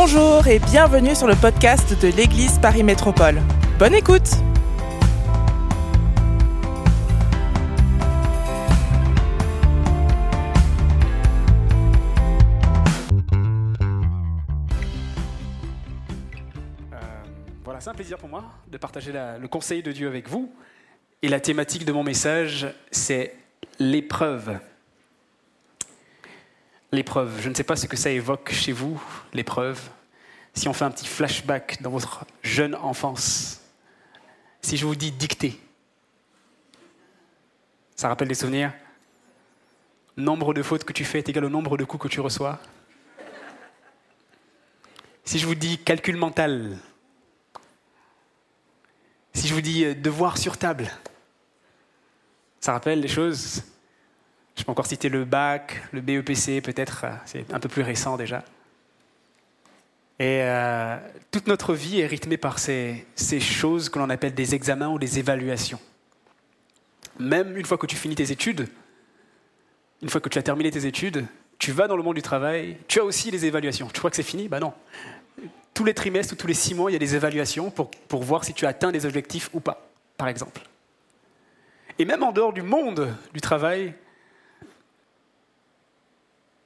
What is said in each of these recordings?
Bonjour et bienvenue sur le podcast de l'Église Paris Métropole. Bonne écoute Euh, voilà, c'est un plaisir pour moi de partager le conseil de Dieu avec vous. Et la thématique de mon message, c'est l'épreuve. L'épreuve. Je ne sais pas ce que ça évoque chez vous, l'épreuve. Si on fait un petit flashback dans votre jeune enfance, si je vous dis dictée, ça rappelle des souvenirs? Nombre de fautes que tu fais est égal au nombre de coups que tu reçois? Si je vous dis calcul mental, si je vous dis euh, devoir sur table, ça rappelle des choses? Je peux encore citer le bac, le BEPC peut-être, euh, c'est un peu plus récent déjà. Et euh, toute notre vie est rythmée par ces, choses que l'on appelle des examens ou des évaluations. Même une fois que tu finis tes études, une fois que tu as terminé tes études, tu vas dans le monde du travail, tu as aussi les évaluations. Tu crois que c'est fini? Ben non. Tous les trimestres ou tous les six mois, il y a des évaluations pour, pour voir si tu as atteint des objectifs ou pas, par exemple. Et même en dehors du monde du travail,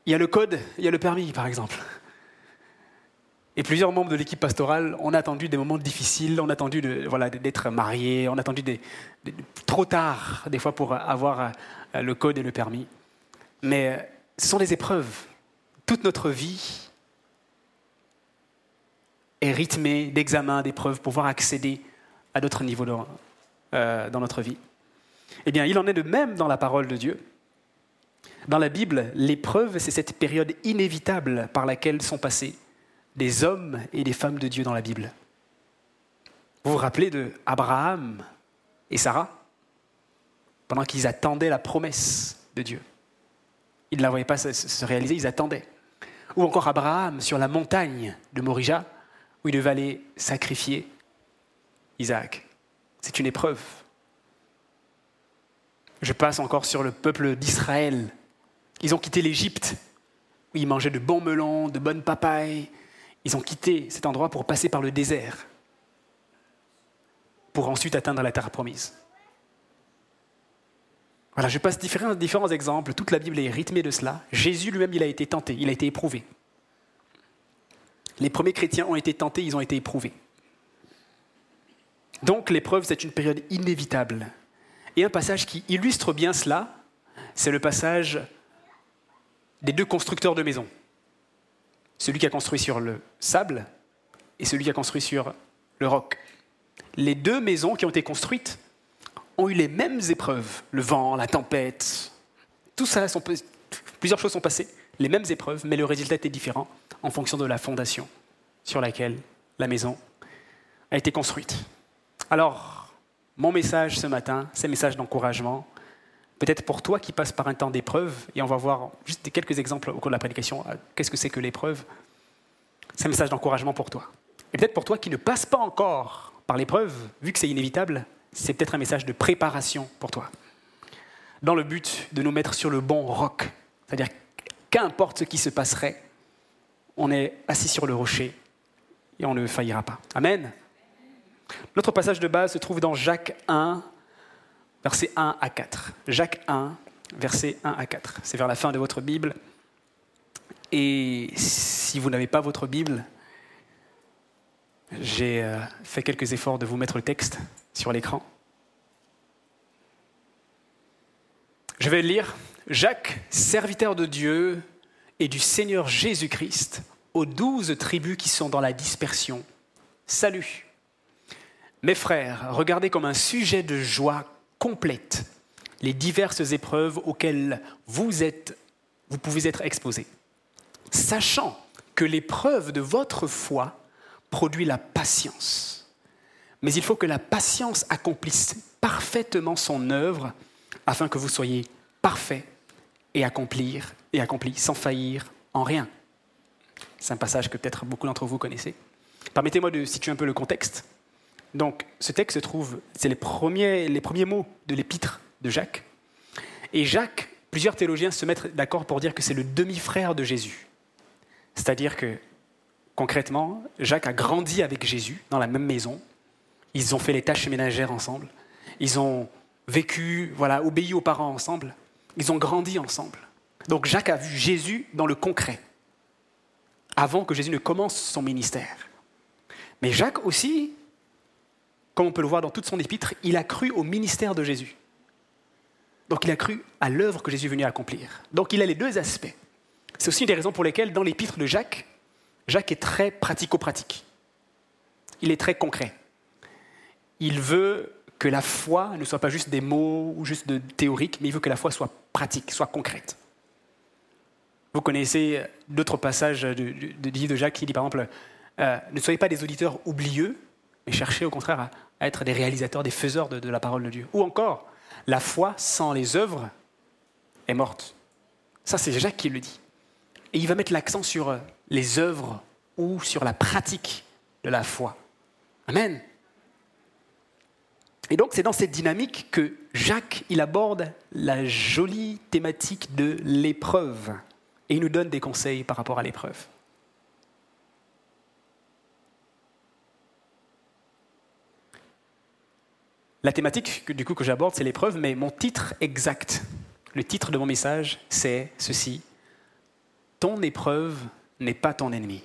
il y a le code, il y a le permis, par exemple. Et plusieurs membres de l'équipe pastorale ont attendu des moments difficiles, on a attendu de- voilà, d'être mariés, on a attendu des- trop tard, des fois, pour avoir euh, le code et le permis. Mais euh, ce sont des épreuves. Toute notre vie est rythmée d'examens, d'épreuves pour pouvoir accéder à d'autres niveaux dans, euh, dans notre vie. Eh bien, il en est de même dans la parole de Dieu. Dans la Bible, l'épreuve, c'est cette période inévitable par laquelle sont passés des hommes et des femmes de Dieu dans la Bible. Vous vous rappelez de Abraham et Sarah? Pendant qu'ils attendaient la promesse de Dieu. Ils ne la voyaient pas se, se réaliser, ils attendaient. Ou encore Abraham sur la montagne de Morija, où il devait aller sacrifier Isaac. C'est une épreuve. Je passe encore sur le peuple d'Israël. Ils ont quitté l'Égypte, où ils mangeaient de bons melons, de bonnes papayes. Ils ont quitté cet endroit pour passer par le désert, pour ensuite atteindre la terre promise. Voilà, je passe différents, différents exemples. Toute la Bible est rythmée de cela. Jésus lui-même, il a été tenté, il a été éprouvé. Les premiers chrétiens ont été tentés, ils ont été éprouvés. Donc l'épreuve, c'est une période inévitable. Et un passage qui illustre bien cela, c'est le passage des deux constructeurs de maisons. Celui qui a construit sur le sable et celui qui a construit sur le roc. Les deux maisons qui ont été construites ont eu les mêmes épreuves. Le vent, la tempête, tout ça, plusieurs choses sont passées, les mêmes épreuves, mais le résultat était différent en fonction de la fondation sur laquelle la maison a été construite. Alors, mon message ce matin, c'est un message d'encouragement, peut-être pour toi qui passes par un temps d'épreuve, et on va voir juste quelques exemples au cours de la prédication, euh, qu'est-ce que c'est que l'épreuve C'est un message d'encouragement pour toi. Et peut-être pour toi qui ne passe pas encore par l'épreuve, vu que c'est inévitable, c'est peut-être un message de préparation pour toi. Dans le but de nous mettre sur le bon roc, c'est-à-dire qu'importe ce qui se passerait, on est assis sur le rocher et on ne faillira pas. Amen. Notre passage de base se trouve dans Jacques 1, versets 1 à 4. Jacques 1, versets 1 à 4. C'est vers la fin de votre Bible. Et si vous n'avez pas votre Bible, j'ai euh, fait quelques efforts de vous mettre le texte sur l'écran. Je vais lire Jacques, serviteur de Dieu et du Seigneur Jésus-Christ, aux douze tribus qui sont dans la dispersion. Salut. Mes frères, regardez comme un sujet de joie complète les diverses épreuves auxquelles vous, êtes, vous pouvez être exposés, sachant que l'épreuve de votre foi produit la patience. Mais il faut que la patience accomplisse parfaitement son œuvre afin que vous soyez parfait et accomplir et accompli sans faillir en rien. C'est un passage que peut-être beaucoup d'entre vous connaissez. Permettez-moi de situer un peu le contexte. Donc, ce texte se trouve, c'est les premiers, les premiers mots de l'épître de Jacques. Et Jacques, plusieurs théologiens se mettent d'accord pour dire que c'est le demi-frère de Jésus. C'est-à-dire que Concrètement, Jacques a grandi avec Jésus dans la même maison. Ils ont fait les tâches ménagères ensemble. Ils ont vécu, voilà, obéi aux parents ensemble. Ils ont grandi ensemble. Donc Jacques a vu Jésus dans le concret, avant que Jésus ne commence son ministère. Mais Jacques aussi, comme on peut le voir dans toute son épître, il a cru au ministère de Jésus. Donc il a cru à l'œuvre que Jésus est venu accomplir. Donc il a les deux aspects. C'est aussi une des raisons pour lesquelles dans l'épître de Jacques, Jacques est très pratico-pratique. Il est très concret. Il veut que la foi ne soit pas juste des mots ou juste de théorique, mais il veut que la foi soit pratique, soit concrète. Vous connaissez d'autres passages de, de, de Jacques qui dit par exemple euh, Ne soyez pas des auditeurs oublieux, mais cherchez au contraire à, être des réalisateurs, des faiseurs de, de la parole de Dieu. Ou encore, la foi sans les œuvres est morte. Ça, c'est Jacques qui le dit. Et il va mettre l'accent sur euh, les œuvres ou sur la pratique de la foi. Amen. Et donc c'est dans cette dynamique que Jacques, il aborde la jolie thématique de l'épreuve. Et il nous donne des conseils par rapport à l'épreuve. La thématique que, du coup que j'aborde, c'est l'épreuve, mais mon titre exact, le titre de mon message, c'est ceci. Ton épreuve n'est pas ton ennemi.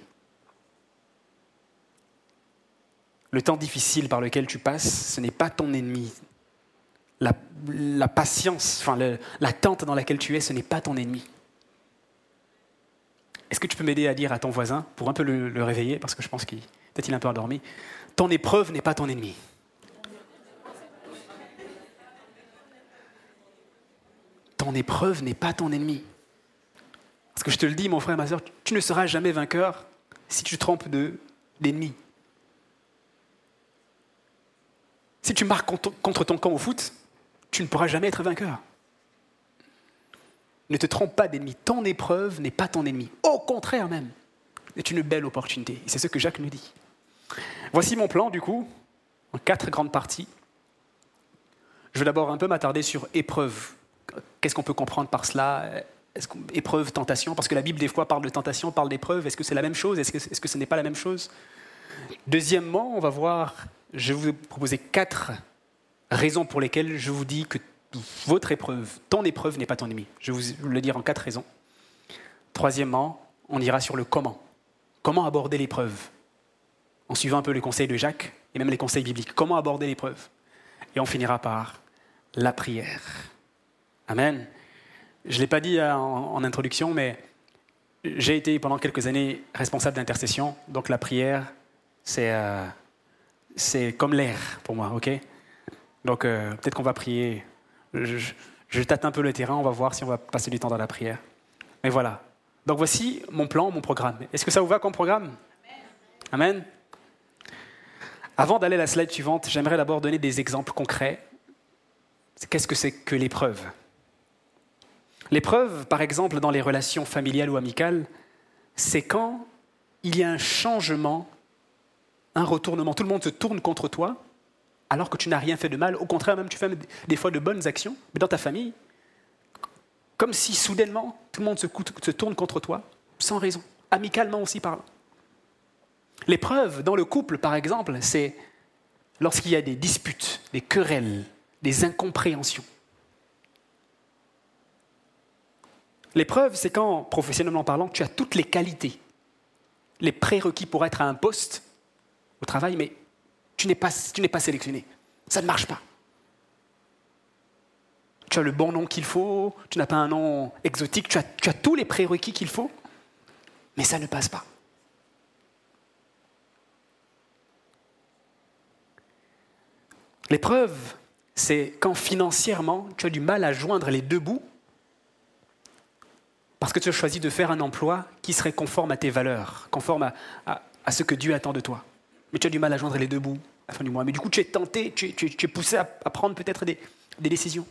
Le temps difficile par lequel tu passes, ce n'est pas ton ennemi. La, patience, enfin l'attente dans laquelle tu es, ce n'est pas ton ennemi. Est-ce que tu peux m'aider à dire à ton voisin, pour un peu le, le réveiller, parce que je pense qu'il peut-être est un peu endormi, ton épreuve n'est pas ton ennemi. Ton épreuve n'est pas ton ennemi. Parce que je te le dis, mon frère, ma soeur, tu ne seras jamais vainqueur si tu trompes d'ennemi. Si tu marques contre ton camp au foot, tu ne pourras jamais être vainqueur. Ne te trompe pas d'ennemi. Ton épreuve n'est pas ton ennemi. Au contraire même, c'est une belle opportunité. Et c'est ce que Jacques nous dit. Voici mon plan, du coup, en quatre grandes parties. Je vais d'abord un peu m'attarder sur épreuve. Qu'est-ce qu'on peut comprendre par cela? Épreuve, tentation? Parce que la Bible, des fois, parle de tentation, parle d'épreuve. Est-ce que c'est la même chose? Est-ce que, est-ce que ce n'est pas la même chose? Deuxièmement, on va voir, je vais vous proposer quatre raisons pour lesquelles je vous dis que votre épreuve, ton épreuve n'est pas ton ennemi. Je vais vous le dire en quatre raisons. Troisièmement, on ira sur le comment. Comment aborder l'épreuve? En suivant un peu les conseils de Jacques et même les conseils bibliques. Comment aborder l'épreuve? Et on finira par la prière. Amen. Je ne l'ai pas dit en, introduction, mais j'ai été pendant quelques années responsable d'intercession. Donc la prière, c'est euh, comme l'air pour moi, ok? Donc euh, peut-être qu'on va prier je, tâte un peu le terrain, on va voir si on va passer du temps dans la prière. Mais voilà. Donc voici mon plan, mon programme. Est-ce que ça vous va comme programme? Amen. Avant d'aller à la slide suivante, j'aimerais d'abord donner des exemples concrets. Qu'est-ce que c'est que l'épreuve? L'épreuve, par exemple, dans les relations familiales ou amicales, c'est quand il y a un changement, un retournement. Tout le monde se tourne contre toi, alors que tu n'as rien fait de mal. Au contraire, même tu fais des fois de bonnes actions, mais dans ta famille, comme si soudainement tout le monde se, tourne contre toi, sans raison, amicalement aussi parlant. L'épreuve dans le couple, par exemple, c'est lorsqu'il y a des disputes, des querelles, des incompréhensions. L'épreuve, c'est quand, professionnellement parlant, tu as toutes les qualités, les prérequis pour être à un poste au travail, mais tu n'es pas, sélectionné. Ça ne marche pas. Tu as le bon nom qu'il faut, tu n'as pas un nom exotique, tu as, tu as tous les prérequis qu'il faut, mais ça ne passe pas. L'épreuve, c'est quand financièrement tu as du mal à joindre les deux bouts parce que tu as choisi de faire un emploi qui serait conforme à tes valeurs, conforme à, ce que Dieu attend de toi mais tu as du mal à joindre les deux bouts à la fin du mois. Mais du coup, tu es tenté, tu, es poussé à, prendre peut-être des, décisions.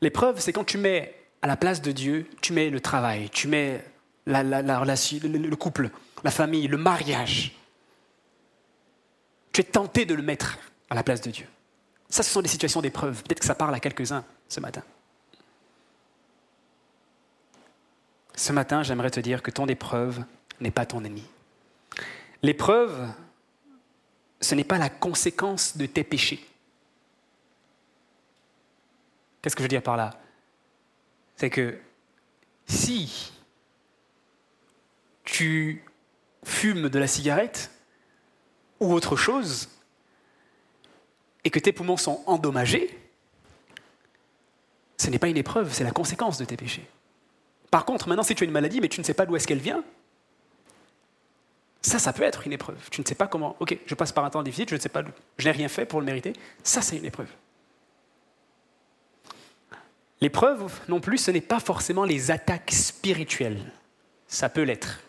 L'épreuve, c'est quand tu mets à la place de Dieu, tu mets le travail, tu mets la, le, couple, la famille, le mariage. Tu es tenté de le mettre à la place de Dieu. Ça, ce sont des situations d'épreuve. Peut-être que ça parle à quelques-uns ce matin. Ce matin, j'aimerais te dire que ton épreuve n'est pas ton ennemi. L'épreuve, ce n'est pas la conséquence de tes péchés. Qu'est-ce que je veux dire par là? C'est que si tu fumes de la cigarette ou autre chose, et que tes poumons sont endommagés, ce n'est pas une épreuve, c'est la conséquence de tes péchés. Par contre, maintenant, si tu as une maladie, mais tu ne sais pas d'où est-ce qu'elle vient, ça, ça peut être une épreuve. Tu ne sais pas comment. Ok, je passe par un temps difficile, je ne sais pas, je n'ai rien fait pour le mériter. Ça, c'est une épreuve. L'épreuve, non plus, ce n'est pas forcément les attaques spirituelles. Ça peut l'être.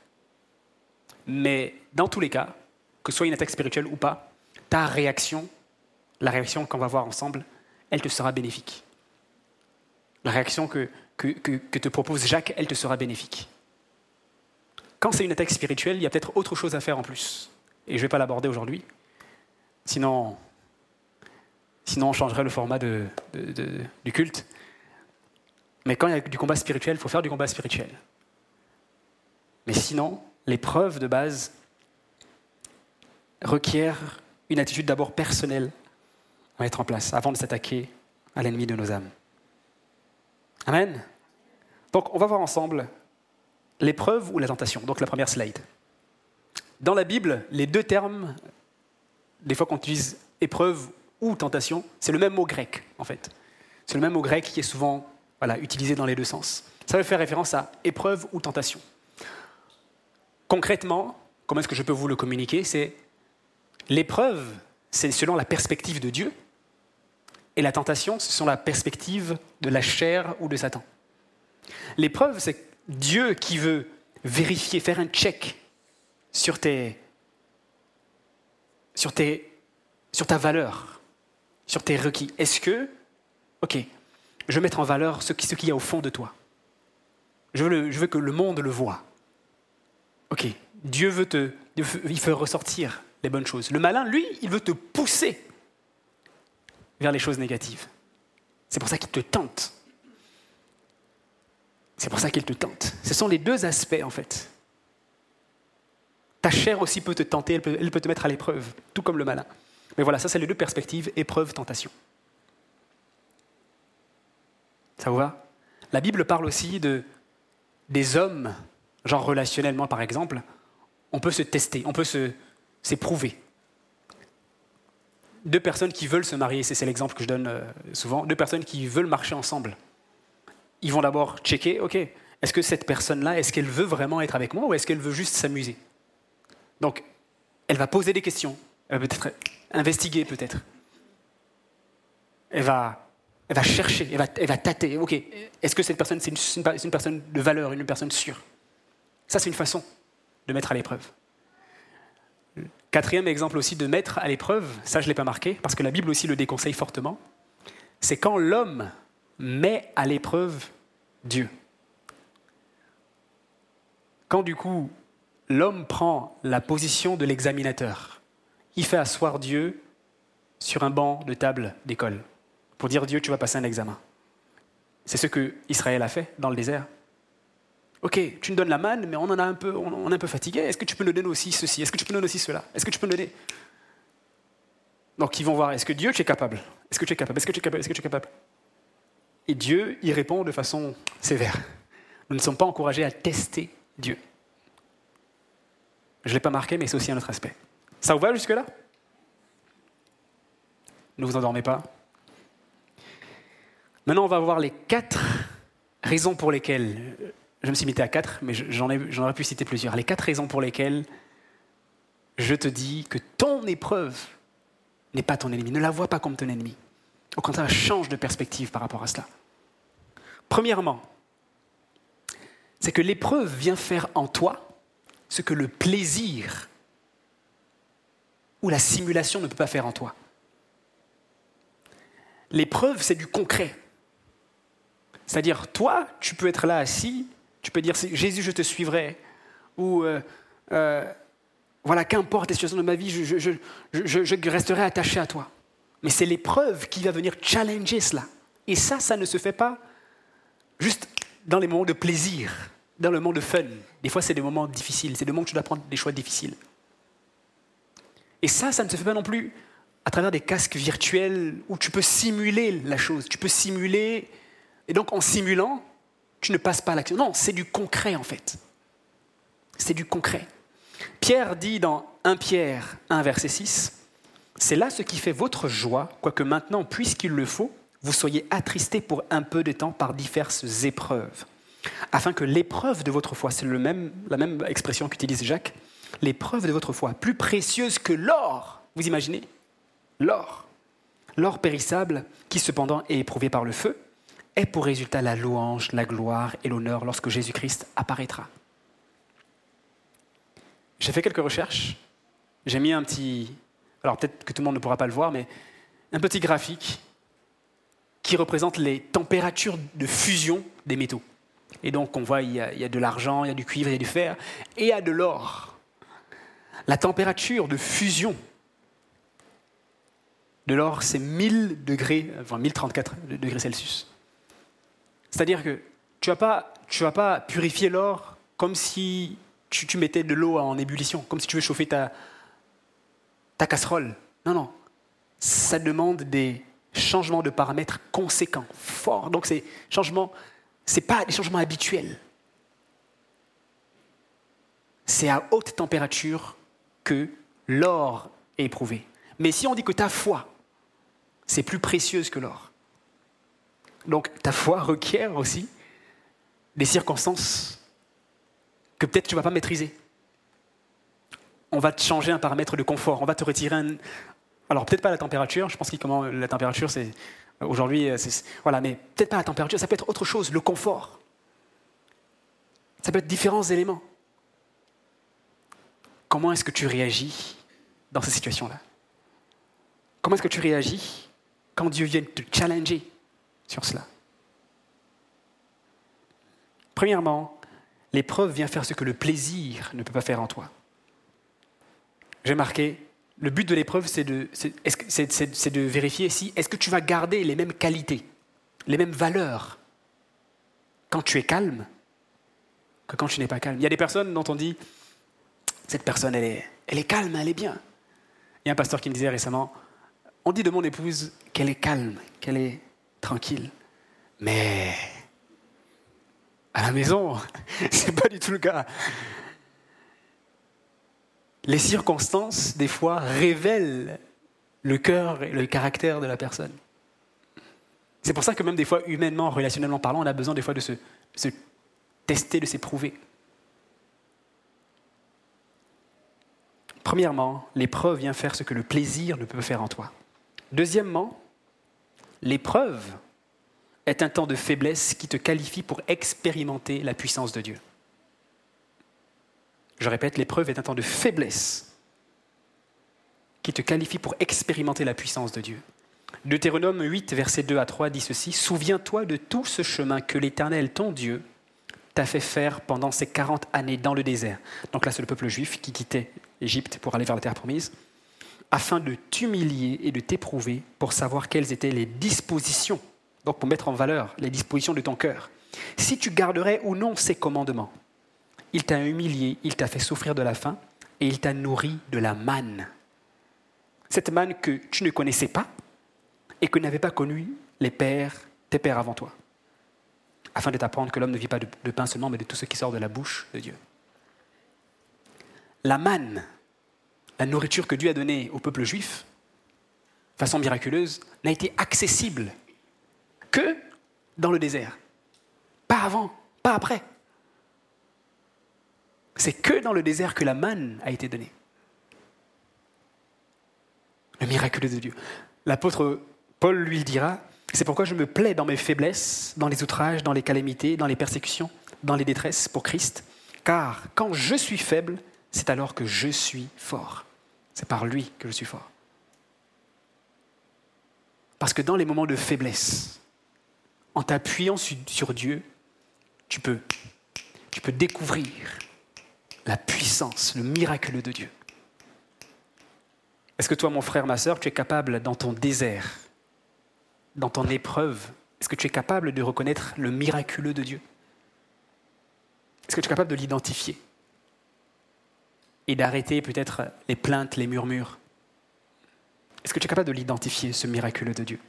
Mais dans tous les cas, que ce soit une attaque spirituelle ou pas, ta réaction, la réaction qu'on va voir ensemble, elle te sera bénéfique. La réaction que, que, te propose Jacques, elle te sera bénéfique. Quand c'est une attaque spirituelle, il y a peut-être autre chose à faire en plus. Et je ne vais pas l'aborder aujourd'hui. Sinon, sinon, on changerait le format du culte. Mais quand il y a du combat spirituel, il faut faire du combat spirituel. Mais sinon, l'épreuve de base requiert une attitude d'abord personnelle à mettre en place avant de s'attaquer à l'ennemi de nos âmes. Amen. Donc, on va voir ensemble l'épreuve ou la tentation. Donc, la première slide. Dans la Bible, les deux termes, des fois qu'on utilise épreuve ou tentation, c'est le même mot grec, en fait. C'est le même mot grec qui est souvent voilà, utilisé dans les deux sens. Ça veut faire référence à épreuve ou tentation. Concrètement, comment est-ce que je peux vous le communiquer? C'est l'épreuve, c'est selon la perspective de Dieu, et la tentation, c'est selon la perspective de la chair ou de Satan. L'épreuve, c'est Dieu qui veut vérifier, faire un check sur ta valeur, sur tes requis. Est-ce que, ok, je veux mettre en valeur ce qu'il y a au fond de toi. Je veux, je veux, que le monde le voit. Ok, Dieu veut te, il veut ressortir les bonnes choses. Le malin, lui, il veut te pousser vers les choses négatives. C'est pour ça qu'il te tente. C'est pour ça qu'il te tente. Ce sont les deux aspects, en fait. Ta chair aussi peut te tenter, elle peut, te mettre à l'épreuve, tout comme le malin. Mais voilà, ça, c'est les deux perspectives, épreuve, tentation. Ça vous va? La Bible parle aussi de, des hommes, genre relationnellement par exemple. On peut se tester, on peut s'éprouver. Deux personnes qui veulent se marier, c'est l'exemple que je donne euh, souvent, deux personnes qui veulent marcher ensemble. Ils vont d'abord checker, ok, est-ce que cette personne-là, est-ce qu'elle veut vraiment être avec moi ou est-ce qu'elle veut juste s'amuser? Donc, elle va poser des questions, elle va peut-être investiguer peut-être. Elle va elle va chercher, elle va, elle va tâter. Ok, est-ce que cette personne, c'est une, une, personne de valeur, une personne sûre? Ça, c'est une façon de mettre à l'épreuve. Quatrième exemple aussi de mettre à l'épreuve, ça je ne l'ai pas marqué, parce que la Bible aussi le déconseille fortement, c'est quand l'homme met à l'épreuve Dieu. Quand du coup l'homme prend la position de l'examinateur, il fait asseoir Dieu sur un banc de table d'école pour dire Dieu, tu vas passer un examen. C'est ce que Israël a fait dans le désert. Ok, tu nous donnes la manne, mais on en a un peu, on, est un peu fatigué. Est-ce que tu peux nous donner aussi ceci? Est-ce que tu peux nous donner aussi cela? Est-ce que tu peux nous donner? Donc ils vont voir, est-ce que Dieu, tu es capable? Est-ce que tu es capable? Est-ce que tu es capable? Est-ce que tu es capable? Et Dieu y répond de façon sévère. Nous ne sommes pas encouragés à tester Dieu. Je ne l'ai pas marqué, mais c'est aussi un autre aspect. Ça vous va jusque-là? Ne vous endormez pas. Maintenant, on va voir les quatre raisons pour lesquelles, je me suis limité à quatre, mais j'en aurais pu citer plusieurs, les quatre raisons pour lesquelles je te dis que ton épreuve n'est pas ton ennemi. Ne la vois pas comme ton ennemi. Au contraire, change de perspective par rapport à cela. Premièrement, c'est que l'épreuve vient faire en toi ce que le plaisir ou la simulation ne peut pas faire en toi. L'épreuve, c'est du concret. C'est-à-dire, toi, tu peux être là assis, tu peux dire Jésus, je te suivrai, ou euh, euh, voilà, qu'importe les situations de ma vie, je, resterai attaché à toi. Mais c'est l'épreuve qui va venir challenger cela. Et ça, ça ne se fait pas juste dans les moments de plaisir. dans le monde fun. Des fois, c'est des moments difficiles. C'est des moments où tu dois prendre des choix difficiles. Et ça, ça ne se fait pas non plus à travers des casques virtuels où tu peux simuler la chose. Tu peux simuler. Et donc, en simulant, tu ne passes pas à l'action. Non, c'est du concret, en fait. C'est du concret. Pierre dit dans 1 Pierre 1, verset 6, C'est là ce qui fait votre joie, quoique maintenant, puisqu'il le faut, vous soyez attristés pour un peu de temps par diverses épreuves, afin que l'épreuve de votre foi, c'est la même expression qu'utilise Jacques, l'épreuve de votre foi, plus précieuse que l'or, vous imaginez? L'or. L'or périssable, qui cependant est éprouvé par le feu, est pour résultat la louange, la gloire et l'honneur lorsque Jésus-Christ apparaîtra. J'ai fait quelques recherches. J'ai mis un petit. Alors peut-être que tout le monde ne pourra pas le voir, mais un petit graphique qui représente les températures de fusion des métaux. Et donc on voit, il y a, il y a de l'argent, il y a du cuivre, il y a du fer, et il y a de l'or. La température de fusion de l'or, c'est 1000 degrés, enfin 1034 degrés Celsius. C'est-à-dire que tu ne vas, pas, purifier l'or comme si tu, mettais de l'eau en ébullition, comme si tu veux chauffer ta, ta casserole. Non, non. Ça demande des changements de paramètres conséquents, forts. Donc ces changements, ce pas des changements habituels. C'est à haute température que l'or est éprouvé. Mais si on dit que ta foi, c'est plus précieuse que l'or. Donc ta foi requiert aussi des circonstances que peut-être tu ne vas pas maîtriser. On va te changer un paramètre de confort, on va te retirer un... Alors peut-être pas la température, je pense que comment la température c'est aujourd'hui voilà, mais peut-être pas la température, ça peut être autre chose, le confort. Ça peut être différents éléments. Comment est-ce que tu réagis dans ces situations-là? Comment est-ce que tu réagis quand Dieu vient te challenger? Cela Premièrement, l'épreuve vient faire ce que le plaisir ne peut pas faire en toi. J'ai marqué, le but de l'épreuve, c'est de, vérifier si est-ce que tu vas garder les mêmes qualités, les mêmes valeurs quand tu es calme que quand tu n'es pas calme. Il y a des personnes dont on dit, cette personne, elle est calme, elle est bien. Il y a un pasteur qui me disait récemment, on dit de mon épouse qu'elle est calme, qu'elle est tranquille. Mais à la maison, ce n'est pas du tout le cas. Les circonstances, des fois, révèlent le cœur et le caractère de la personne. C'est pour ça que même des fois, humainement, relationnellement parlant, on a besoin des fois de se, se tester, de s'éprouver. Premièrement, l'épreuve vient faire ce que le plaisir ne peut faire en toi. Deuxièmement, l'épreuve est un temps de faiblesse qui te qualifie pour expérimenter la puissance de Dieu. Je répète, l'épreuve est un temps de faiblesse qui te qualifie pour expérimenter la puissance de Dieu. Deutéronome 8, versets 2 à 3 dit ceci, Souviens-toi de tout ce chemin que l'Éternel, ton Dieu, t'a fait faire pendant ces 40 années dans le désert. Donc là, c'est le peuple juif qui quittait l'Égypte pour aller vers la terre promise afin de t'humilier et de t'éprouver pour savoir quelles étaient les dispositions, donc pour mettre en valeur les dispositions de ton cœur. Si tu garderais ou non ses commandements, il t'a humilié, il t'a fait souffrir de la faim et il t'a nourri de la manne. Cette manne que tu ne connaissais pas et que n'avaient pas connu les pères, tes pères avant toi, afin de t'apprendre que l'homme ne vit pas de pain seulement, mais de tout ce qui sort de la bouche de Dieu. La manne, la nourriture que Dieu a donnée au peuple juif, façon miraculeuse, n'a été accessible que dans le désert. Pas avant, pas après. C'est que dans le désert que la manne a été donnée. Le miraculeux de Dieu. L'apôtre Paul lui dira, c'est pourquoi je me plais dans mes faiblesses, dans les outrages, dans les calamités, dans les persécutions, dans les détresses pour Christ, car quand je suis faible, c'est alors que je suis fort. C'est par lui que je suis fort. Parce que dans les moments de faiblesse, en t'appuyant sur Dieu, tu peux, tu peux découvrir la puissance, le miracle de Dieu. Est-ce que toi, mon frère, ma sœur, tu es capable dans ton désert, dans ton épreuve, est-ce que tu es capable de reconnaître le miraculeux de Dieu? Est-ce que tu es capable de l'identifier? Et d'arrêter peut-être les plaintes, les murmures Est-ce que tu es capable de l'identifier, ce miraculeux de Dieu,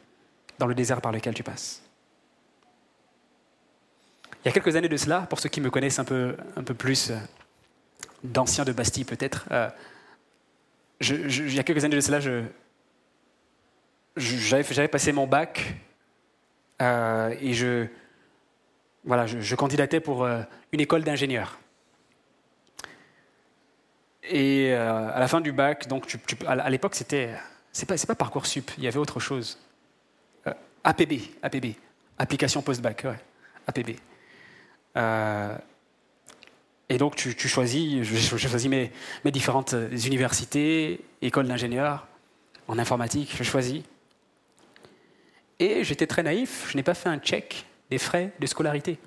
dans le désert par lequel tu passes? Il y a quelques années de cela, pour ceux qui me connaissent un peu, un peu plus, euh, d'anciens de Bastille peut-être, euh, il y a quelques années de cela, j'avais passé mon bac euh, et je, voilà, je, candidatais pour une école d'ingénieur. Et euh, à la fin du bac, donc à l'époque c'était, c'est pas, pas parcoursup, il y avait autre chose. APB, APB, application post-bac, ouais, APB. et donc tu, choisis, je, choisis mes, mes, différentes universités, écoles d'ingénieur, en informatique, je choisis. Et j'étais très naïf, je n'ai pas fait un check des frais de scolarité.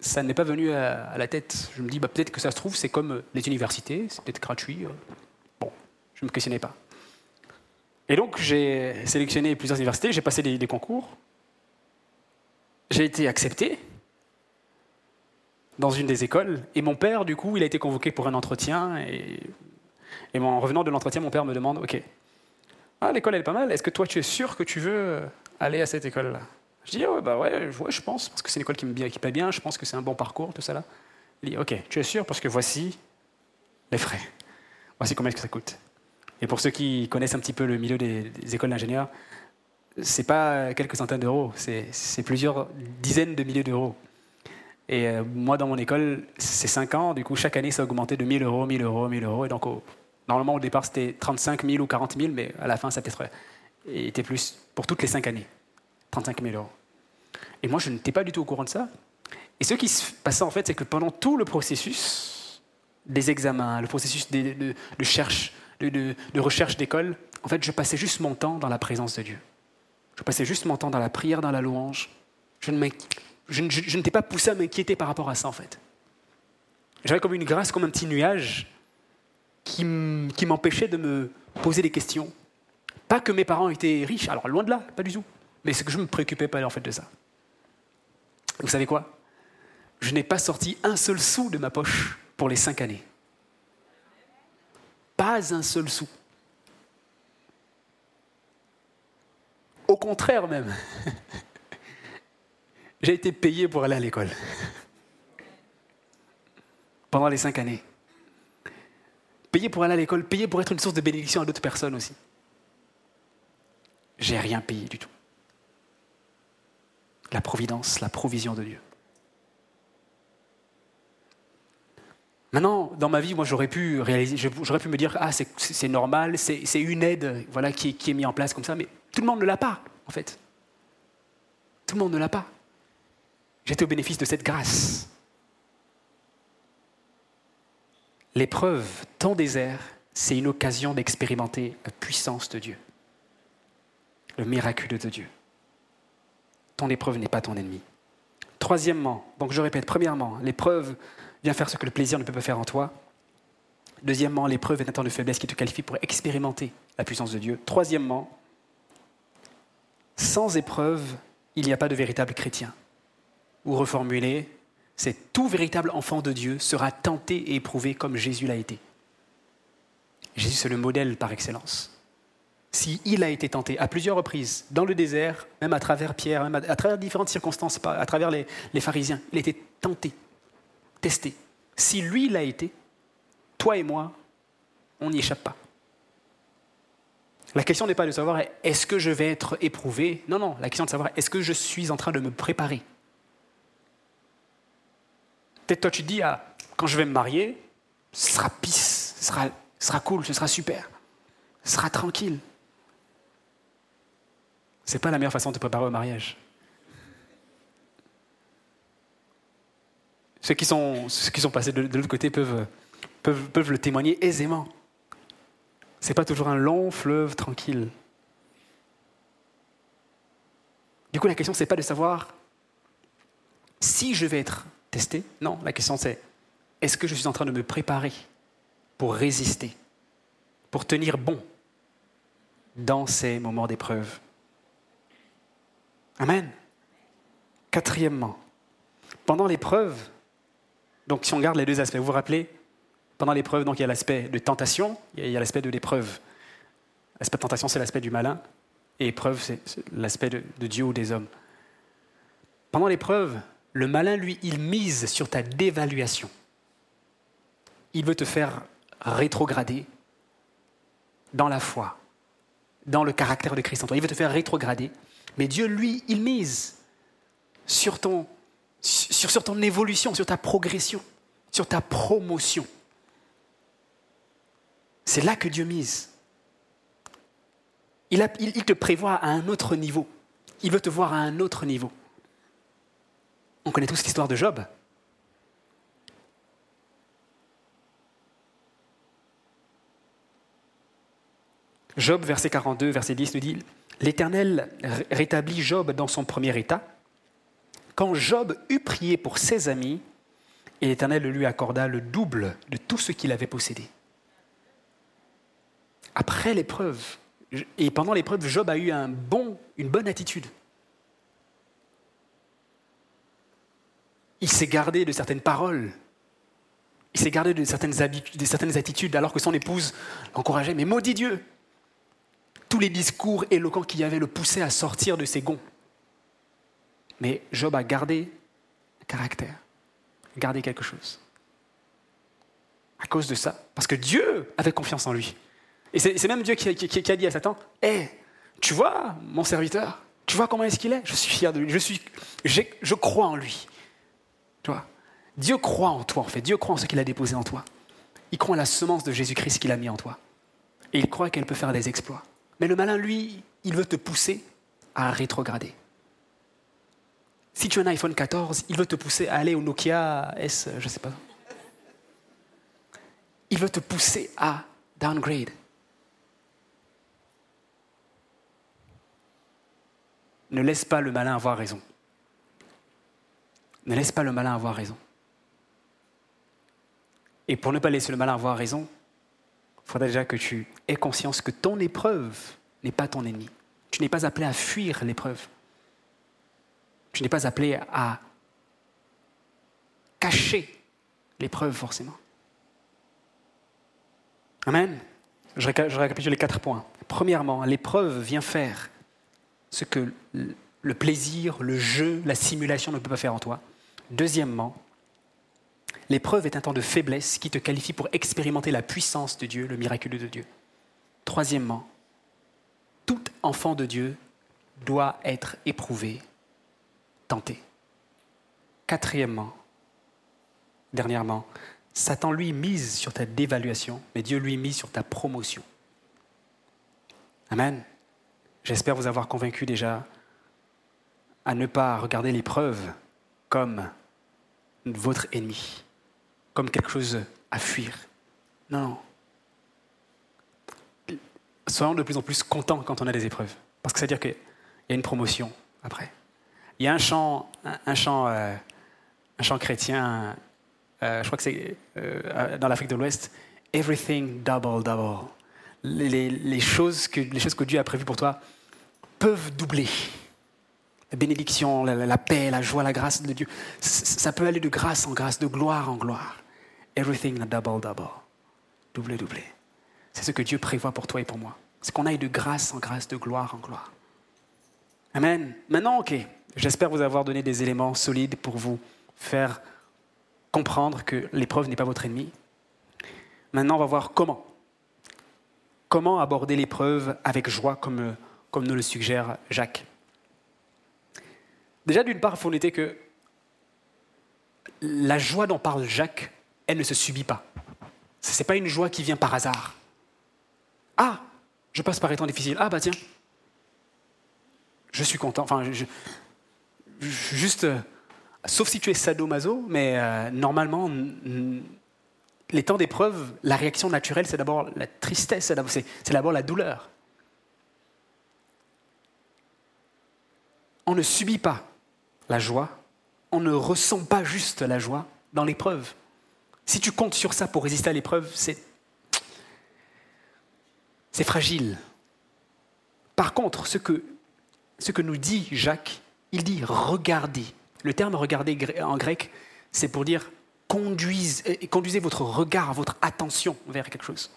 Ça n'est pas venu à, la tête. Je me dis, bah, peut-être que ça se trouve, c'est comme les universités, c'est peut-être gratuit. Bon, je ne me questionnais pas. Et donc, j'ai sélectionné plusieurs universités, j'ai passé des, concours. J'ai été accepté dans une des écoles. Et mon père, du coup, il a été convoqué pour un entretien. Et, en revenant de l'entretien, mon père me demande, OK, ah, l'école, elle est pas mal. Est-ce que toi, tu es sûr que tu veux aller à cette école-là? Je dis, ouais, bah ouais, je pense, parce que c'est une école qui me qui paie bien, je pense que c'est un bon parcours, tout ça là. Il dit, ok, tu es sûr? Parce que voici les frais. Voici combien que ça coûte. Et pour ceux qui connaissent un petit peu le milieu des, écoles d'ingénieurs, c'est pas quelques centaines d'euros, c'est plusieurs dizaines de milliers d'euros. Et euh, moi, dans mon école, c'est 5 ans, du coup, chaque année, ça a augmenté de 1000 euros, 1000 euros, 1000 euros. Et donc, Normalement, au départ, c'était 35 000 ou 40 000, mais à la fin, ça peut-être était plus pour toutes les cinq années. 35 000 euros. Et moi, je n'étais pas du tout au courant de ça. Et ce qui se passait, en fait, c'est que pendant tout le processus des examens, le processus de, de, de recherche d'école, en fait, je passais juste mon temps dans la présence de Dieu. Je passais juste mon temps dans la prière, dans la louange. Je ne, je, je ne t'ai pas poussé à m'inquiéter par rapport à ça, en fait. J'avais comme une grâce, comme un petit nuage qui m'empêchait de me poser des questions. Pas que mes parents étaient riches, alors loin de là, pas du tout. Mais c'est que je ne me préoccupais pas en fait de ça. Vous savez quoi? Je n'ai pas sorti un seul sou de ma poche pour les cinq années. Pas un seul sou. Au contraire même. J'ai été payé pour aller à l'école. Pendant les cinq années payer pour aller à l'école, payer pour être une source de bénédiction à d'autres personnes aussi. J'ai rien payé du tout. La providence, la provision de Dieu. Maintenant, dans ma vie, moi, j'aurais pu réaliser, j'aurais pu me dire, ah, c'est normal, c'est une aide, voilà, qui, qui est mise en place comme ça, mais tout le monde ne l'a pas, en fait. Tout le monde ne l'a pas. J'étais au bénéfice de cette grâce. L'épreuve, tant désert, c'est une occasion d'expérimenter la puissance de Dieu, le miracle de Dieu. Ton épreuve n'est pas ton ennemi. Troisièmement, donc je répète, premièrement, l'épreuve vient faire ce que le plaisir ne peut pas faire en toi. Deuxièmement, l'épreuve est un temps de faiblesse qui te qualifie pour expérimenter la puissance de Dieu. Troisièmement, sans épreuve, il n'y a pas de véritable chrétien. Ou reformulé, c'est tout véritable enfant de Dieu sera tenté et éprouvé comme Jésus l'a été. Jésus, c'est le modèle par excellence. Si il a été tenté à plusieurs reprises, dans le désert, même à travers Pierre, même à, travers différentes circonstances, à travers les, pharisiens, il a été tenté, testé. Si lui l'a été, toi et moi, on n'y échappe pas. La question n'est pas de savoir est-ce que je vais être éprouvé? Non, non, la question est de savoir est-ce que je suis en train de me préparer? Peut-être toi tu te dis, ah, quand je vais me marier, ce sera pisse, ce sera, ce sera cool, ce sera super, ce sera tranquille. C'est pas la meilleure façon de te préparer au mariage. Ceux qui sont, ceux qui sont passés de, l'autre côté peuvent, le témoigner aisément. C'est pas toujours un long fleuve tranquille. Du coup, la question, c'est pas de savoir si je vais être Tester Non, la question c'est, est-ce que je suis en train de me préparer pour résister, pour tenir bon dans ces moments d'épreuve? Amen. Quatrièmement, pendant l'épreuve, Donc si on regarde les deux aspects, vous vous rappelez, pendant l'épreuve, donc il y a l'aspect de tentation, il y a l'aspect de l'épreuve. L'aspect de tentation, c'est l'aspect du malin, et épreuve, c'est l'aspect de, de Dieu ou des hommes. Pendant l'épreuve, le malin, lui, il mise sur ta dévaluation. Il veut te faire rétrograder dans la foi, dans le caractère de Christ en toi. Il veut te faire rétrograder. Mais Dieu, lui, il mise sur ton, évolution, sur ta progression, sur ta promotion. C'est là que Dieu mise. Il te prévoit à un autre niveau. Il veut te voir à un autre niveau. On connaît tous l'histoire de Job. Job, verset 42, verset 10, nous dit L'Éternel rétablit Job dans son premier état. Quand Job eut prié pour ses amis, et l'Éternel lui accorda le double de tout ce qu'il avait possédé. Après l'épreuve, et pendant l'épreuve, Job a eu un bon, une bonne attitude. Il s'est gardé de certaines paroles. Il s'est gardé de certaines, de certaines attitudes alors que son épouse l'encourageait. Mais maudit Dieu Tous les discours éloquents qu'il y avait le poussaient à sortir de ses gonds. Mais Job a gardé un caractère, gardé quelque chose. À cause de ça. Parce que Dieu avait confiance en lui. Et c'est même Dieu qui, a dit à Satan Hé, tu vois, mon serviteur, tu vois comment est-ce qu'il est? Je suis fier de lui. Je, je crois en lui. Tu vois Dieu croit en toi, en fait. Dieu croit en ce qu'il a déposé en toi. Il croit en la semence de Jésus-Christ qu'il a mis en toi. Et il croit qu'elle peut faire des exploits. Mais le malin, lui, il veut te pousser à rétrograder. Si tu as un iPhone 14, il veut te pousser à aller au Nokia S, je ne sais pas. Il veut te pousser à downgrade. Ne laisse pas le malin avoir raison. Ne laisse pas le malin avoir raison. Et pour ne pas laisser le malin avoir raison, il faudra déjà que tu aies conscience que ton épreuve n'est pas ton ennemi. Tu n'es pas appelé à fuir l'épreuve. Tu n'es pas appelé à cacher l'épreuve forcément. Amen. Je récapitule les quatre points. Premièrement, l'épreuve vient faire ce que le plaisir, le jeu, la simulation ne peut pas faire en toi. Deuxièmement, l'épreuve est un temps de faiblesse qui te qualifie pour expérimenter la puissance de Dieu, le miraculeux de Dieu. Troisièmement, tout enfant de Dieu doit être éprouvé, tenté. Quatrièmement, dernièrement, Satan lui mise sur ta dévaluation, mais Dieu lui mise sur ta promotion. Amen. J'espère vous avoir convaincu déjà à ne pas regarder l'épreuve comme votre ennemi, comme quelque chose à fuir. Non, Soyons de plus en plus contents quand on a des épreuves, parce que ça veut dire qu'il y a une promotion après. Il y a un chant, un, chant, euh, un chant chrétien, euh, je crois que c'est euh, dans l'Afrique de l'Ouest, Everything double double. Les, choses que, les choses que Dieu a prévues pour toi peuvent doubler la bénédiction, la, paix, la joie, la grâce de Dieu. Ça peut aller de grâce en grâce, de gloire en gloire. Everything a double, double. Doublé. C'est ce que Dieu prévoit pour toi et pour moi. C'est qu'on aille de grâce en grâce, de gloire en gloire. Amen. Maintenant, ok. J'espère vous avoir donné des éléments solides pour vous faire comprendre que l'épreuve n'est pas votre ennemi. Maintenant, on va voir comment. Comment aborder l'épreuve avec joie, comme, comme nous le suggère Jacques. Déjà, d'une part, il faut noter que la joie dont parle Jacques, elle ne se subit pas. Ce n'est pas une joie qui vient par hasard. Ah, je passe par un temps difficile. Ah, bah tiens, je suis content. Enfin, juste, euh, sauf si tu es sadomaso, mais euh, normalement, les temps d'épreuve, la réaction naturelle, c'est d'abord la tristesse, c'est d'abord la douleur. On ne subit pas la joie, on ne ressent pas juste la joie dans l'épreuve. Si tu comptes sur ça pour résister à l'épreuve, c'est fragile. Par contre, ce que, nous dit Jacques, il dit regardez. Le terme regarder en grec, c'est pour dire conduisez, conduisez votre regard, votre attention vers quelque chose.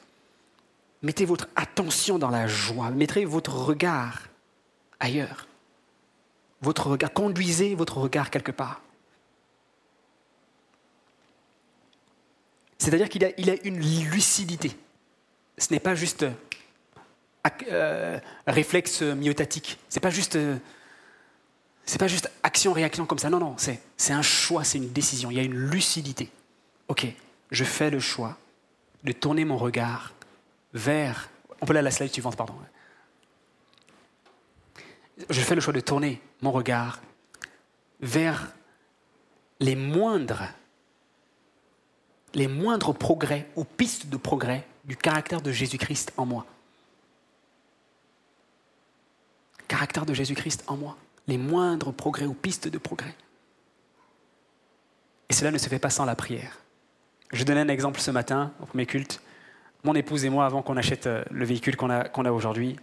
Mettez votre attention dans la joie, mettez votre regard ailleurs. Votre regard, conduisez votre regard quelque part. C'est-à-dire qu'il a, a une lucidité. Ce n'est pas juste euh, réflexe myotatique. C'est pas juste, euh, pas juste action-réaction comme ça. Non, non, c'est, c'est un choix, c'est une décision. Il y a une lucidité. Ok, je fais le choix de tourner mon regard vers. On peut aller à la slide suivante, pardon. Je fais le choix de tourner mon regard vers les moindres, les moindres progrès ou pistes de progrès du caractère de Jésus-Christ en moi. Caractère de Jésus-Christ en moi. Les moindres progrès ou pistes de progrès. Et cela ne se fait pas sans la prière. Je donnais un exemple ce matin au premier culte. Mon épouse et moi, avant qu'on achète euh, le véhicule qu'on a, qu'on a aujourd'hui,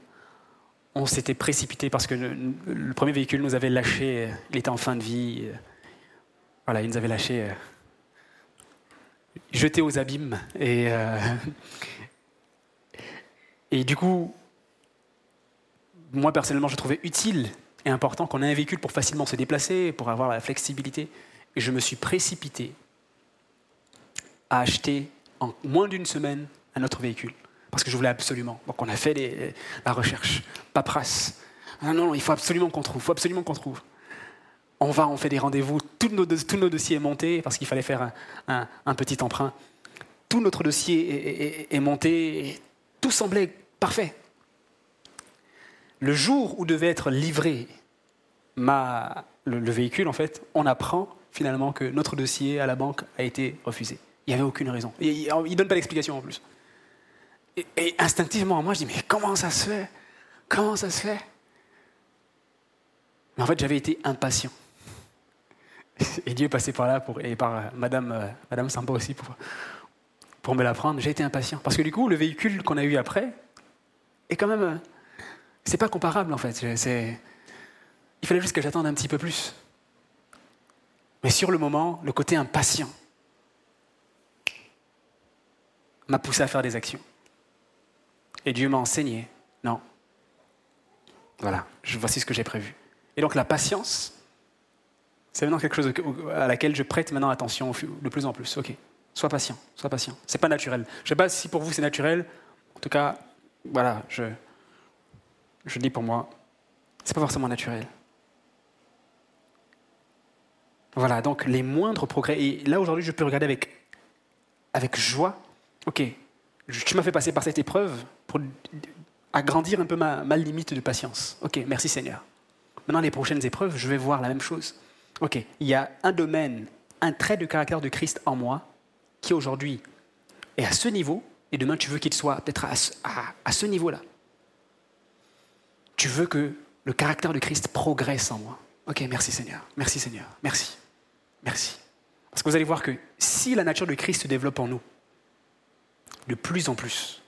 on s'était précipité parce que le, premier véhicule nous avait lâché, euh, il était en fin de vie. Euh, voilà, il nous avait lâché, jeté aux abîmes. Et, et du coup, moi personnellement, je trouvais utile et important qu'on ait un véhicule pour facilement se déplacer, pour avoir la flexibilité. Et je me suis précipité à acheter en moins d'une semaine un autre véhicule. Parce que je voulais absolument. Donc on a fait la recherche, paperasse. Non, non, il faut absolument qu'on trouve, il faut absolument qu'on trouve. On va, on fait des rendez-vous, tous nos, nos dossiers est monté parce qu'il fallait faire un, petit emprunt. Tout notre dossier est, monté, tout semblait parfait. Le jour où devait être livré le, véhicule, en fait, on apprend finalement que notre dossier à la banque a été refusé. Il n'y avait aucune raison. Il ne donne pas d'explication en plus. Et, instinctivement, moi, je dis, mais comment ça se fait? Comment ça se fait? Mais en fait, j'avais été impatient. Et Dieu est passé par là, pour, et par euh, Madame, euh, aussi, pour, pour me l'apprendre. J'ai été impatient. Parce que du coup, le véhicule qu'on a eu après est quand même euh, c'est pas comparable en fait. Il fallait juste que j'attende un petit peu plus. Mais sur le moment, le côté impatient m'a poussé à faire des actions. Et Dieu m'a enseigné, non. Voilà, voici ce que j'ai prévu. Et donc la patience, c'est maintenant quelque chose à laquelle je prête maintenant attention de plus en plus. Ok, sois patient, sois patient. C'est pas naturel. Je ne sais pas si pour vous c'est naturel. En tout cas, voilà, je, je dis pour moi, c'est pas forcément naturel. Voilà, donc les moindres progrès. Et là, aujourd'hui, je peux regarder avec, avec joie. Ok, tu m'as fait passer par cette épreuve pour agrandir un peu ma, limite de patience. Ok, merci Seigneur. Maintenant, les prochaines épreuves, je vais voir la même chose. Ok, il y a un domaine, un trait de caractère de Christ en moi qui aujourd'hui est à ce niveau, et demain tu veux qu'il soit peut-être à, à ce niveau-là. Tu veux que le caractère de Christ progresse en moi. Ok, merci Seigneur. Merci Seigneur. Merci. Merci. Parce que vous allez voir que si la nature de Christ se développe en nous, de plus en plus,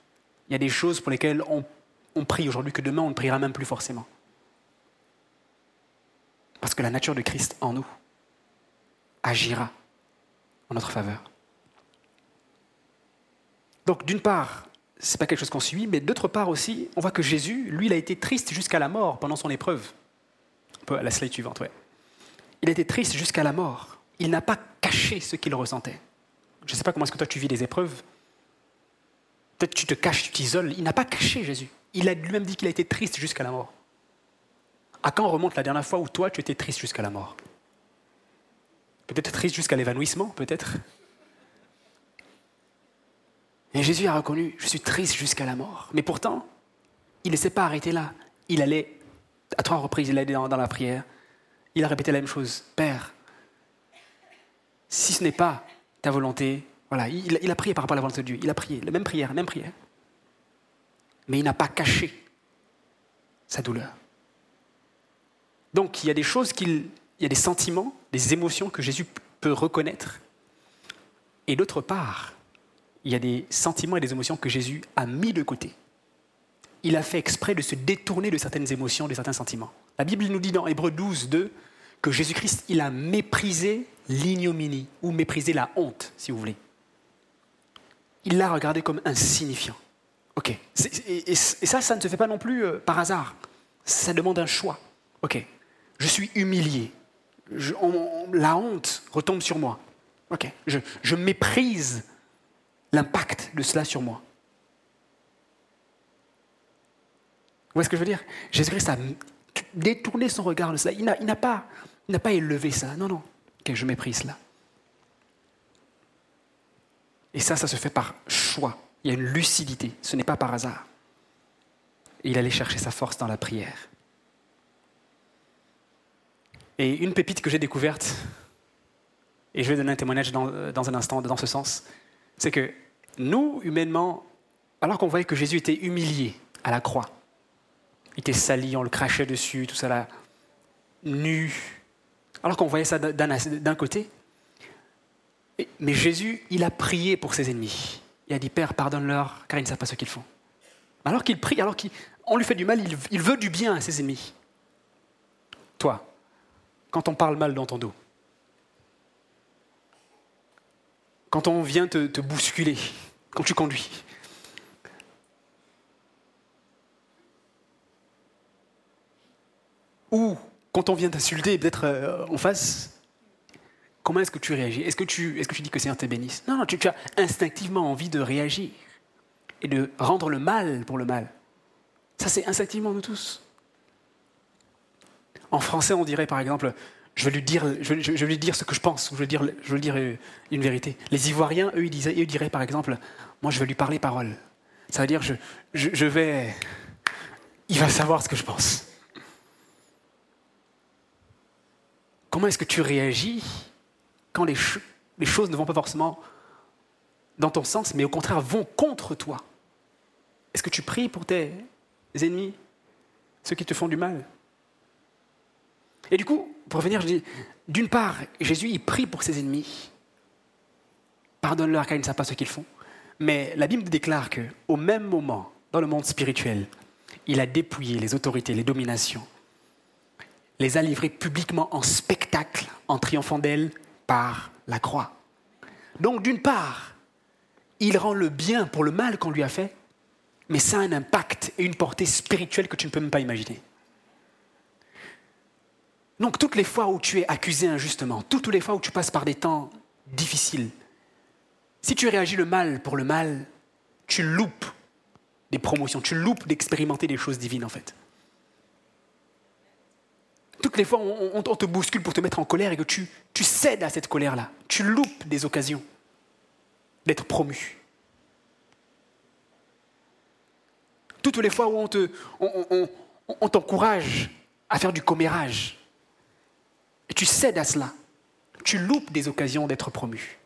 il y a des choses pour lesquelles on, prie aujourd'hui que demain on ne priera même plus forcément. Parce que la nature de Christ en nous agira en notre faveur. Donc d'une part, c'est pas quelque chose qu'on suit, mais d'autre part aussi, on voit que Jésus, lui, il a été triste jusqu'à la mort pendant son épreuve. La slide suivante, ouais. Il a été triste jusqu'à la mort. Il n'a pas caché ce qu'il ressentait. Je ne sais pas comment est-ce que toi tu vis des épreuves. Peut-être tu te caches, tu t'isoles. Il n'a pas caché Jésus. Il a lui-même dit qu'il a été triste jusqu'à la mort. À quand remonte la dernière fois où toi tu étais triste jusqu'à la mort? Peut-être triste jusqu'à l'évanouissement, peut-être? Et Jésus a reconnu, je suis triste jusqu'à la mort. Mais pourtant, il ne s'est pas arrêté là. Il allait, à trois reprises, il allait dans, dans la prière. Il a répété la même chose. Père, si ce n'est pas ta volonté, voilà, il, a prié par rapport à la volonté de Dieu. Il a prié, la même prière, la même prière. Mais il n'a pas caché sa douleur. Donc il y a des choses qu'il, il y a des sentiments, des émotions que Jésus peut reconnaître. Et d'autre part, il y a des sentiments et des émotions que Jésus a mis de côté. Il a fait exprès de se détourner de certaines émotions, de certains sentiments. La Bible nous dit dans Hébreu 12, 2 que Jésus-Christ, il a méprisé l'ignominie ou méprisé la honte, si vous voulez. Il l'a regardé comme insignifiant. Ok. Et, ça, ça ne se fait pas non plus euh, par hasard. Ça demande un choix. Ok. Je suis humilié. la honte retombe sur moi. Ok. Je, méprise l'impact de cela sur moi. Vous voyez ce que je veux dire? Jésus-Christ a détourné son regard de cela. Il n'a pas, élevé ça. Non, non. Je méprise cela. Et ça, ça se fait par choix. Il y a une lucidité. Ce n'est pas par hasard. Et il allait chercher sa force dans la prière. Et une pépite que j'ai découverte, et je vais donner un témoignage dans, un instant dans ce sens, c'est que nous, humainement, alors qu'on voyait que Jésus était humilié à la croix, il était sali, on le crachait dessus, tout ça là, nu, alors qu'on voyait ça d'un côté, mais Jésus, il a prié pour ses ennemis. Il a dit, Père, pardonne-leur, car ils ne savent pas ce qu'ils font. Alors qu'il prie, alors qu'on lui fait du mal, il, veut du bien à ses ennemis. Toi, quand on parle mal dans ton dos, quand on vient te, bousculer, quand tu conduis, ou quand on vient t'insulter d'être euh, en face, comment est-ce que tu réagis? Est-ce que, tu, est que tu dis que un te bénisse Non, non tu, as instinctivement envie de réagir et de rendre le mal pour le mal. Ça, c'est instinctivement nous tous. En français, on dirait par exemple, je vais lui dire, je, lui dire ce que je pense, ou je vais, dire, je vais dire euh, une vérité. Les Ivoiriens, eux, ils, disaient, eux, diraient par exemple, moi, je vais lui parler parole. Ça veut dire, je, je vais, il va savoir ce que je pense. Comment est-ce que tu réagis quand les, choses ne vont pas forcément dans ton sens, mais au contraire vont contre toi Est-ce que tu pries pour tes ennemis, ceux qui te font du mal? Et du coup, pour revenir, je dis, d'une part, Jésus, il prie pour ses ennemis. Pardonne-leur car ils ne savent pas ce qu'ils font. Mais la Bible déclare qu'au même moment, dans le monde spirituel, il a dépouillé les autorités, les dominations. Les a livrées publiquement en spectacle, en triomphant d'elles par la croix. Donc d'une part, il rend le bien pour le mal qu'on lui a fait, mais ça a un impact et une portée spirituelle que tu ne peux même pas imaginer. Donc toutes les fois où tu es accusé injustement, toutes les fois où tu passes par des temps difficiles, si tu réagis le mal pour le mal, tu loupes des promotions, tu loupes d'expérimenter des choses divines en fait toutes les fois, on, te bouscule pour te mettre en colère et que tu, tu cèdes à cette colère-là. Tu loupes des occasions d'être promu. Toutes les fois où on, te, on, t'encourage à faire du commérage, tu cèdes à cela, tu loupes des occasions d'être promu.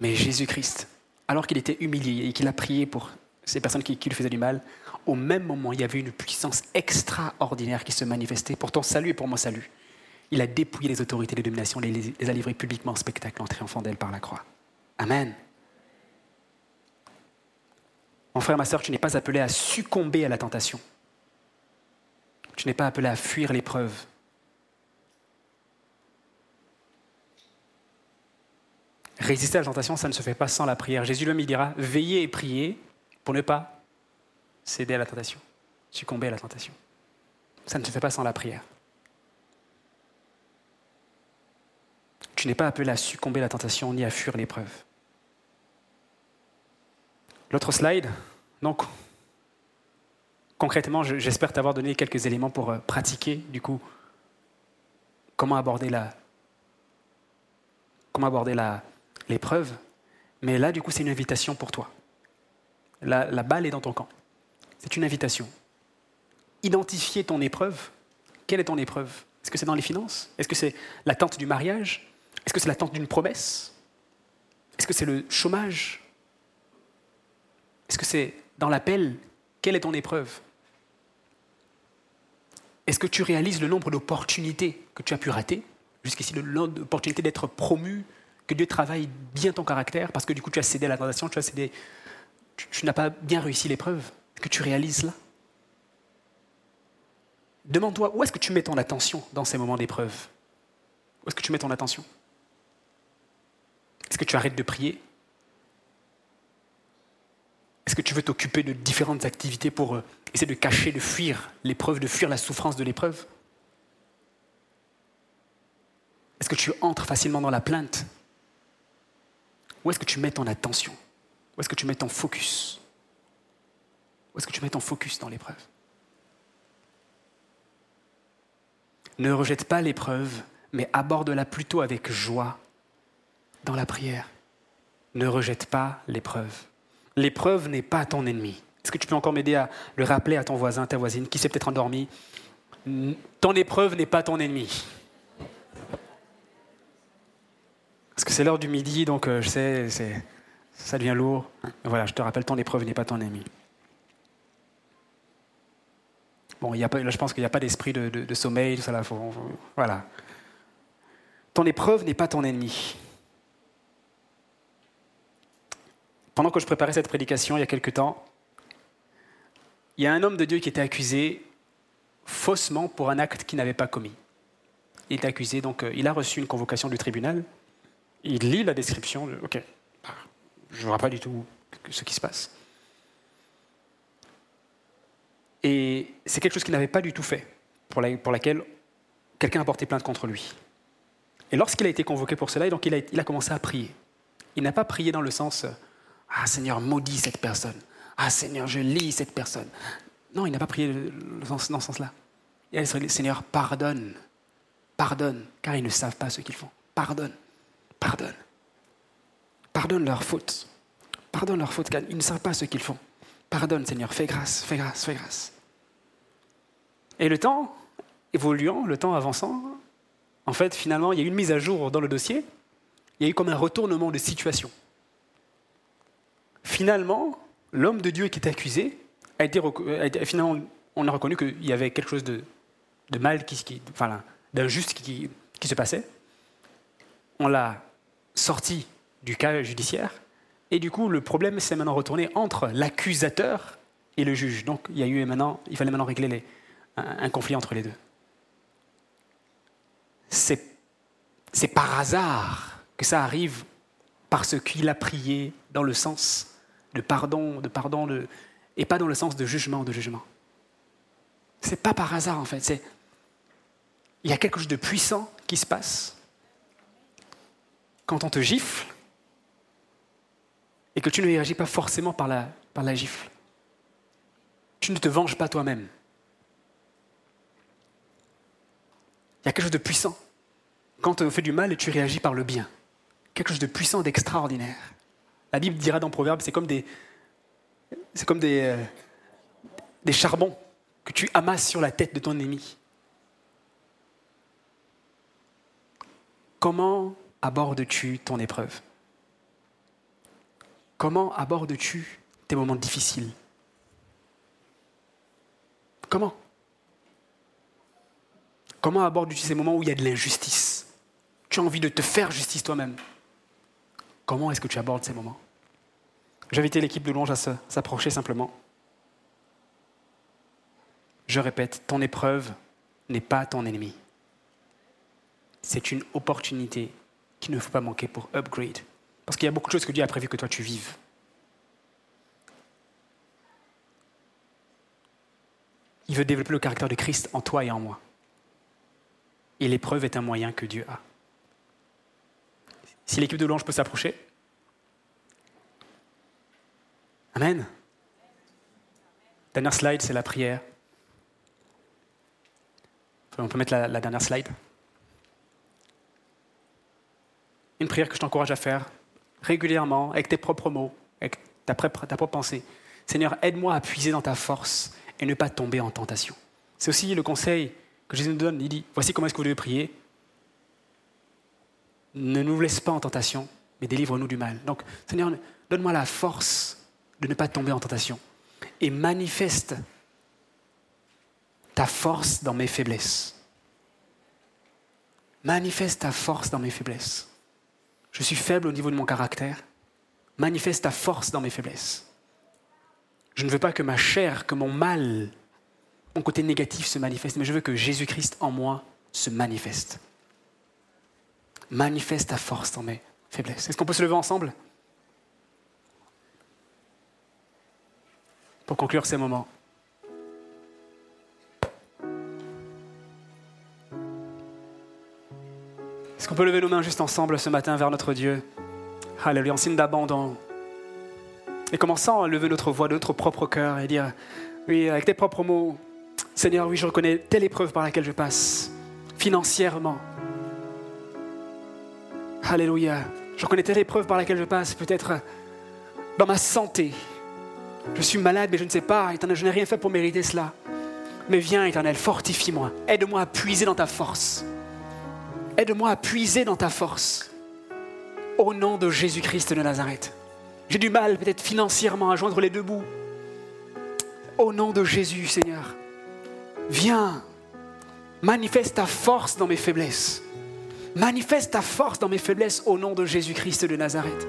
Mais Jésus-Christ, alors qu'il était humilié et qu'il a prié pour ces personnes qui, qui lui faisaient du mal, au même moment, il y avait une puissance extraordinaire qui se manifestait pour ton salut et pour mon salut. Il a dépouillé les autorités, les dominations, les, a livrées publiquement en spectacle en triomphant d'elle par la croix. Amen. Mon frère, ma soeur, tu n'es pas appelé à succomber à la tentation. Tu n'es pas appelé à fuir l'épreuve. Résister à la tentation, ça ne se fait pas sans la prière. Jésus lui dira, veillez et priez pour ne pas céder à la tentation, succomber à la tentation. Ça ne se fait pas sans la prière. Tu n'es pas appelé à succomber à la tentation ni à fuir l'épreuve. L'autre slide, donc, concrètement, j'espère t'avoir donné quelques éléments pour euh, pratiquer, du coup, comment aborder la, comment aborder l'épreuve. Mais là, du coup, c'est une invitation pour toi. la balle est dans ton camp. C'est une invitation. Identifier ton épreuve. Quelle est ton épreuve? Est-ce que c'est dans les finances? Est-ce que c'est l'attente du mariage? Est-ce que c'est l'attente d'une promesse? Est-ce que c'est le chômage? Est-ce que c'est dans l'appel? Quelle est ton épreuve? Est-ce que tu réalises le nombre d'opportunités que tu as pu rater? Jusqu'ici, le d'opportunités d'être promu, que Dieu travaille bien ton caractère, parce que du coup tu as cédé à la tentation, tu as cédé, tu n'as pas bien réussi l'épreuve que tu réalises là. Demande-toi où est-ce que tu mets ton attention dans ces moments d'épreuve? Où est-ce que tu mets ton attention? Est-ce que tu arrêtes de prier? Est-ce que tu veux t'occuper de différentes activités pour euh, essayer de cacher, de fuir l'épreuve, de fuir la souffrance de l'épreuve? Est-ce que tu entres facilement dans la plainte? Où est-ce que tu mets ton attention? Où est-ce que tu mets ton focus? Où est-ce que tu mets ton focus dans l'épreuve? Ne rejette pas l'épreuve, mais aborde-la plutôt avec joie dans la prière. Ne rejette pas l'épreuve. L'épreuve n'est pas ton ennemi. Est-ce que tu peux encore m'aider à le rappeler à ton voisin, ta voisine, qui s'est peut-être endormi? Ton épreuve n'est pas ton ennemi. Parce que c'est l'heure du midi, donc euh, je sais, ça devient lourd. Voilà, je te rappelle, ton épreuve n'est pas ton ennemi. Là, je pense qu'il n'y a pas d'esprit de, sommeil, ça, là, voilà. Ton épreuve n'est pas ton ennemi. Pendant que je préparais cette prédication il y a quelque temps, il y a un homme de Dieu qui était accusé faussement pour un acte qu'il n'avait pas commis. Il est accusé, donc euh, il a reçu une convocation du tribunal. Il lit la description, de, ok, je ne vois pas du tout ce qui se passe. Et c'est quelque chose qu'il n'avait pas du tout fait, pour, laquelle quelqu'un a porté plainte contre lui. Et lorsqu'il a été convoqué pour cela, donc il, a, commencé à prier. Il n'a pas prié dans le sens Ah Seigneur, maudis cette personne. Ah Seigneur, je lis cette personne. Non, il n'a pas prié dans ce sens-là. Il a dit Seigneur, pardonne, pardonne, car ils ne savent pas ce qu'ils font. Pardonne, pardonne. Pardonne leurs fautes. Pardonne leurs fautes, car ils ne savent pas ce qu'ils font. Pardonne, Seigneur, fais grâce, fais grâce, fais grâce. Et le temps évoluant, le temps avançant, en fait, finalement, il y a eu une mise à jour dans le dossier. Il y a eu comme un retournement de situation. Finalement, l'homme de Dieu qui est accusé a été, finalement, on a reconnu qu'il y avait quelque chose de, mal, qui, d'injuste qui, qui se passait. On l'a sorti du cas judiciaire. Et du coup, le problème s'est maintenant retourné entre l'accusateur et le juge. Donc, il, y a eu maintenant, il fallait maintenant régler les, un, conflit entre les deux. C'est par hasard que ça arrive parce qu'il a prié dans le sens de pardon, de pardon, et pas dans le sens de jugement, de jugement. C'est pas par hasard en fait. Il y a quelque chose de puissant qui se passe quand on te gifle et que tu ne réagis pas forcément par la, par la gifle. Tu ne te venges pas toi-même. Il y a quelque chose de puissant quand on fait du mal et tu réagis par le bien. Quelque chose de puissant, d'extraordinaire. La Bible dira dans Proverbe, c'est comme des, c'est comme des, euh, des charbons que tu amasses sur la tête de ton ennemi. Comment abordes-tu ton épreuve? Comment abordes-tu tes moments difficiles? Comment? Comment abordes-tu ces moments où il y a de l'injustice? Tu as envie de te faire justice toi-même. Comment est-ce que tu abordes ces moments? J'invitais l'équipe de louange à s'approcher simplement. Je répète, ton épreuve n'est pas ton ennemi. C'est une opportunité qu'il ne faut pas manquer pour upgrade. Parce qu'il y a beaucoup de choses que Dieu a prévu que toi tu vives. Il veut développer le caractère de Christ en toi et en moi. Et l'épreuve est un moyen que Dieu a. Si l'équipe de louange peut s'approcher. Amen. Dernière slide, c'est la prière. On peut mettre la, la dernière slide. Une prière que je t'encourage à faire régulièrement, avec tes propres mots, avec ta, ta propre pensée. Seigneur, aide-moi à puiser dans ta force et ne pas tomber en tentation. C'est aussi le conseil que Jésus nous donne. Il dit, voici comment est-ce que vous devez prier. Ne nous laisse pas en tentation, mais délivre-nous du mal. Donc, Seigneur, donne-moi la force de ne pas tomber en tentation. Et manifeste ta force dans mes faiblesses. Manifeste ta force dans mes faiblesses. Je suis faible au niveau de mon caractère. Manifeste ta force dans mes faiblesses. Je ne veux pas que ma chair, que mon mal mon côté négatif se manifeste, mais je veux que Jésus-Christ en moi se manifeste. Manifeste ta force dans mes faiblesses. Est-ce qu'on peut se lever ensemble? Pour conclure ces moments. Est-ce qu'on peut lever nos mains juste ensemble ce matin vers notre Dieu? Alléluia, en signe d'abandon. Et commençant à lever notre voix de notre propre cœur et dire, oui, avec tes propres mots, Seigneur, oui, je reconnais telle épreuve par laquelle je passe, financièrement. Alléluia. Je reconnais telle épreuve par laquelle je passe, peut-être dans ma santé. Je suis malade, mais je ne sais pas, éternel, je n'ai rien fait pour mériter cela. Mais viens, éternel, fortifie-moi. Aide-moi à puiser dans ta force. Aide-moi à puiser dans ta force. Au nom de Jésus-Christ de Nazareth. J'ai du mal peut-être financièrement à joindre les deux bouts. Au nom de Jésus, Seigneur. Viens, manifeste ta force dans mes faiblesses. Manifeste ta force dans mes faiblesses au nom de Jésus-Christ de Nazareth.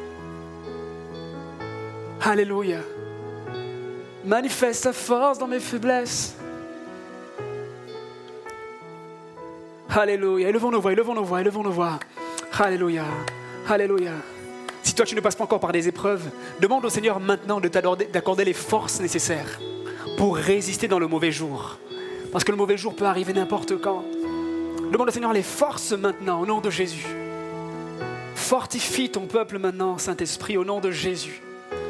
Alléluia. Manifeste ta force dans mes faiblesses. Alléluia. Élevons nos voix, élevons nos voix, élevons nos voix. Alléluia. Alléluia. Si toi tu ne passes pas encore par des épreuves, demande au Seigneur maintenant de d'accorder les forces nécessaires pour résister dans le mauvais jour. Parce que le mauvais jour peut arriver n'importe quand. Demande au Seigneur les forces maintenant au nom de Jésus. Fortifie ton peuple maintenant, Saint-Esprit, au nom de Jésus.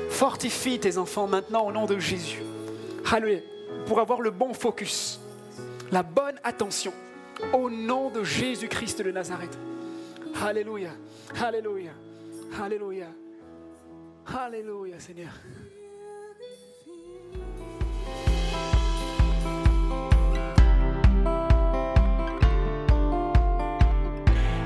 Fortifie tes enfants maintenant au nom de Jésus. Alléluia. Pour avoir le bon focus, la bonne attention au nom de Jésus-Christ de Nazareth. Alléluia, Alléluia, Alléluia, Alléluia Seigneur.